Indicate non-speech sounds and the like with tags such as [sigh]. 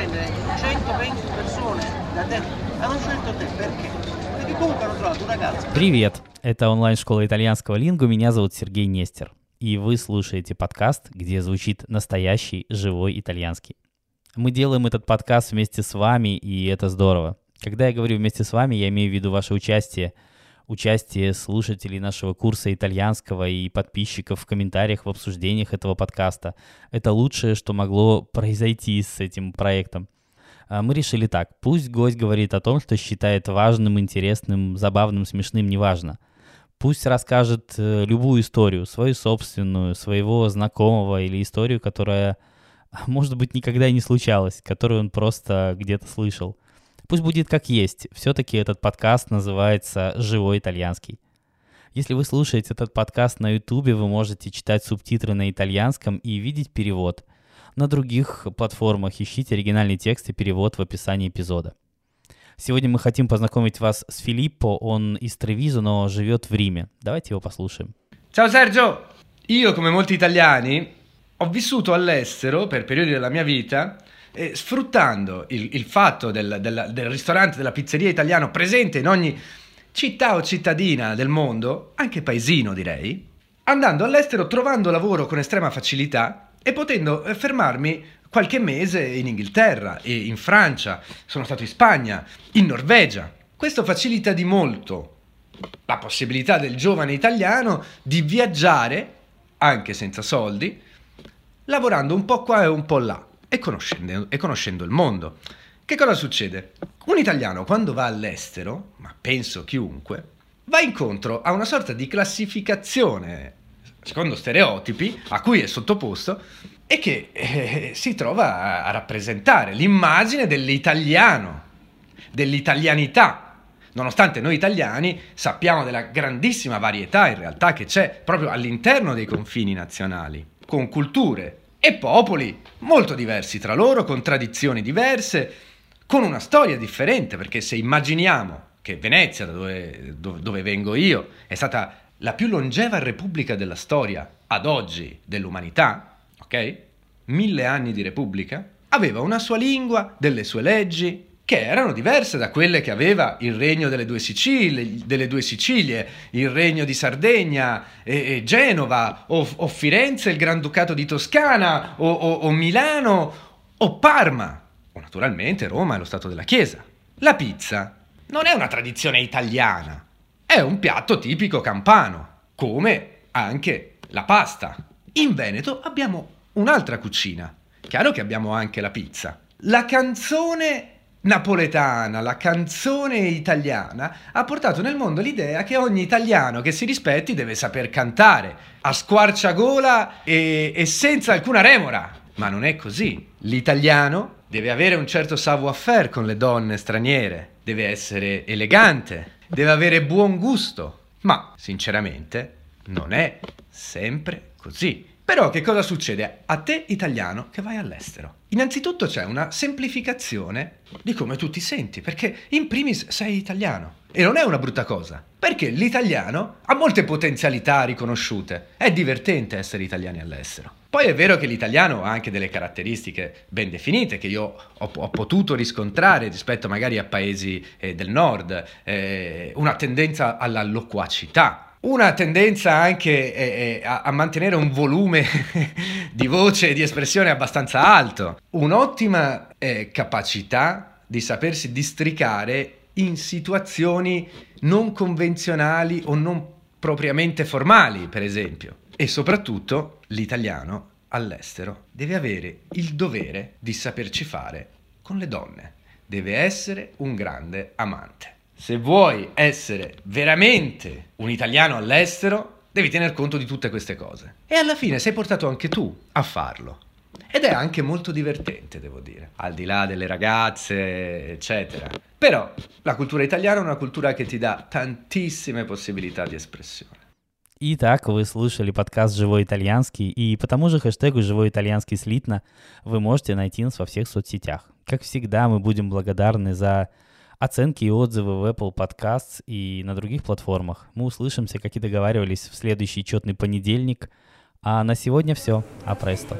prendere 120 persone da te. Hanno scelto te perché? Perché comunque hanno trovato un ragazzo. Привет! Это онлайн-школа итальянского лингу. Меня зовут Сергей Нестер. И вы слушаете подкаст, где звучит настоящий живой итальянский. Мы делаем этот подкаст вместе с вами, и это здорово. Когда я говорю вместе с вами, я имею в виду ваше участие, участие слушателей нашего курса итальянского и подписчиков в комментариях, в обсуждениях этого подкаста. Это лучшее, что могло произойти с этим проектом. А Мы решили так. Пусть гость говорит о том, что считает важным, интересным, забавным, смешным, неважно. Пусть расскажет э, любую историю, свою собственную, своего знакомого или историю, которая, может быть, никогда не случалась, которую он просто где-то слышал. Пусть будет как есть. Все-таки этот подкаст называется «Живой итальянский». Если вы слушаете этот подкаст на Ютубе, вы можете читать субтитры на итальянском и видеть перевод. На других платформах ищите оригинальный текст и перевод в описании эпизода. Сегодня мы хотим познакомить вас с Филиппо. Он из Тревизо, но живет в Риме. Давайте его послушаем. Ciao Sergio! Io, come molti italiani, ho vissuto all'estero per periodi della mia vita e sfruttando il, il fatto del, del- del ristorante, della pizzeria italiano presente in ogni città o cittadina del mondo, anche paesino direi, andando all'estero trovando lavoro con estrema facilità e potendo eh, fermarmi qualche mese in Inghilterra e in Francia, sono stato in Spagna, in Norvegia. Questo facilita di molto la possibilità del giovane italiano di viaggiare, anche senza soldi, lavorando un po' qua e un po' là e conoscendo, e conoscendo il mondo. Che cosa succede? Un italiano quando va all'estero, ma penso chiunque, va incontro a una sorta di classificazione, secondo stereotipi, a cui è sottoposto e che eh, si trova a, a rappresentare l'immagine dell'italiano, dell'italianità. Nonostante noi italiani sappiamo della grandissima varietà in realtà che c'è proprio all'interno dei confini nazionali, con culture e popoli molto diversi tra loro, con tradizioni diverse, con una storia differente, perché se immaginiamo che Venezia, da dove, dove- vengo io, è stata la più longeva repubblica della storia ad oggi dell'umanità, ok? Mille anni di repubblica, aveva una sua lingua, delle sue leggi, che erano diverse da quelle che aveva il regno delle due Sicilie, delle due Sicilie il regno di Sardegna e, e Genova, o, o Firenze, il Granducato di Toscana, o, o- o Milano, o Parma, o naturalmente Roma e lo Stato della Chiesa. La pizza non è una tradizione italiana, è un piatto tipico campano, come anche la pasta. In Veneto abbiamo un'altra cucina. Chiaro che abbiamo anche la pizza. La canzone napoletana, la canzone italiana, ha portato nel mondo l'idea che ogni italiano che si rispetti deve saper cantare a squarciagola e, e senza alcuna remora. Ma non è così. L'italiano deve avere un certo savoir-faire con le donne straniere, deve essere elegante, deve avere buon gusto. Ma, sinceramente, non è sempre così. Però che cosa succede a te italiano che vai all'estero? Innanzitutto c'è una semplificazione di come tu ti senti, perché in primis sei italiano. E non è una brutta cosa, perché l'italiano ha molte potenzialità riconosciute. È divertente essere italiani all'estero. Poi è vero che l'italiano ha anche delle caratteristiche ben definite che io ho, ho potuto riscontrare rispetto magari a paesi eh, del nord, eh, una tendenza alla loquacità, una tendenza anche eh, eh, a, a mantenere un volume [laughs] di voce e di espressione abbastanza alto, un'ottima eh, capacità di sapersi districare in situazioni non convenzionali o non propriamente formali, per esempio. E soprattutto l'italiano all'estero deve avere il dovere di saperci fare con le donne. Deve essere un grande amante Se vuoi essere veramente un italiano all'estero, devi tener conto di tutte queste cose. E alla fine sei portato anche tu a farlo. Ed è anche molto divertente, devo dire, al di là delle ragazze, eccetera. Però la cultura italiana è una cultura che ti dà tantissime possibilità di espressione. Итак, вы слушали подкаст «Живой итальянский», и по тому же хэштегу «Живой итальянский слитно» вы можете найти нас во всех соцсетях. Как всегда, мы будем благодарны за оценки и отзывы в Apple Podcasts и на других платформах. Мы услышимся, как и договаривались, в следующий четный понедельник. А на сегодня все. А престо.